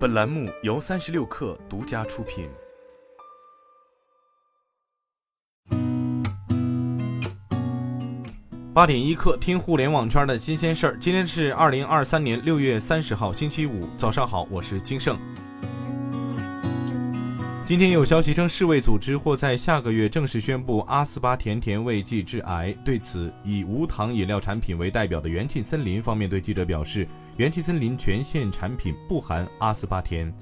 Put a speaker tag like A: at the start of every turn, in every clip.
A: 本栏目由三十六氪独家出品。
B: 八点一刻，听互联网圈的新鲜事儿。今天是二零二三年六月三十号，星期五，早上好，我是金盛。今天有消息称，世卫组织或在下个月正式宣布阿斯巴甜甜味剂致癌。对此，以无糖饮料产品为代表的元气森林方面对记者表示，元气森林全线产品不含阿斯巴甜。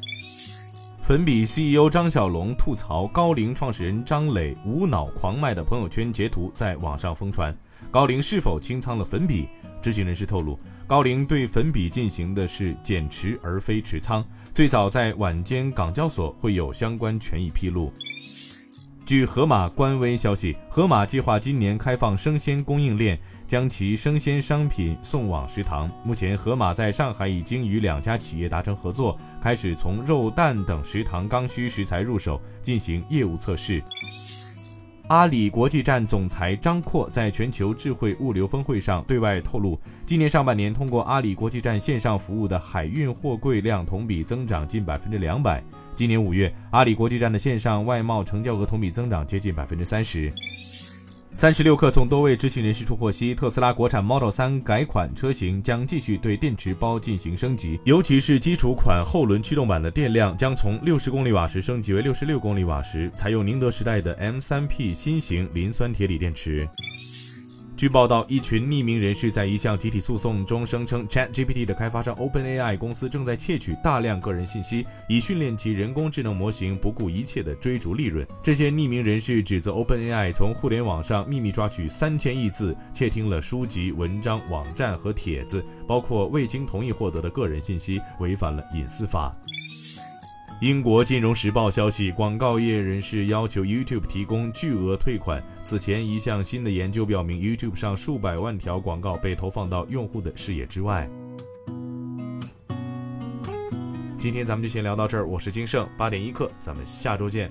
B: 粉笔 CEO 张小龙吐槽高瓴创始人张磊无脑狂卖的朋友圈截图在网上疯传，高瓴是否清仓了粉笔？知情人士透露，高瓴对粉笔进行的是减持而非持仓，最早在晚间港交所会有相关权益披露。据盒马官微消息，盒马计划今年开放生鲜供应链，将其生鲜商品送往食堂。目前，盒马在上海已经与两家企业达成合作，开始从肉蛋等食堂刚需食材入手进行业务测试。阿里国际站总裁张阔在全球智慧物流峰会上对外透露，今年上半年通过阿里国际站线上服务的海运货柜量同比增长近百分之两百。今年五月，阿里国际站的线上外贸成交额同比增长接近百分之三十。三十六氪从多位知情人士处获悉，特斯拉国产 Model 3改款车型将继续对电池包进行升级，尤其是基础款后轮驱动版的电量将从六十公里瓦时升级为六十六公里瓦时，采用宁德时代的 M3P 新型磷酸铁锂电池。据报道，一群匿名人士在一项集体诉讼中声称，ChatGPT 的开发商 OpenAI 公司正在窃取大量个人信息，以训练其人工智能模型，不顾一切地追逐利润。这些匿名人士指责 OpenAI 从互联网上秘密抓取三千亿字，窃听了书籍、文章、网站和帖子，包括未经同意获得的个人信息，违反了隐私法。英国金融时报消息，广告业人士要求 YouTube 提供巨额退款。此前，一项新的研究表明，YouTube 上数百万条广告被投放到用户的视野之外。今天咱们就先聊到这儿，我是金盛，八点一刻，咱们下周见。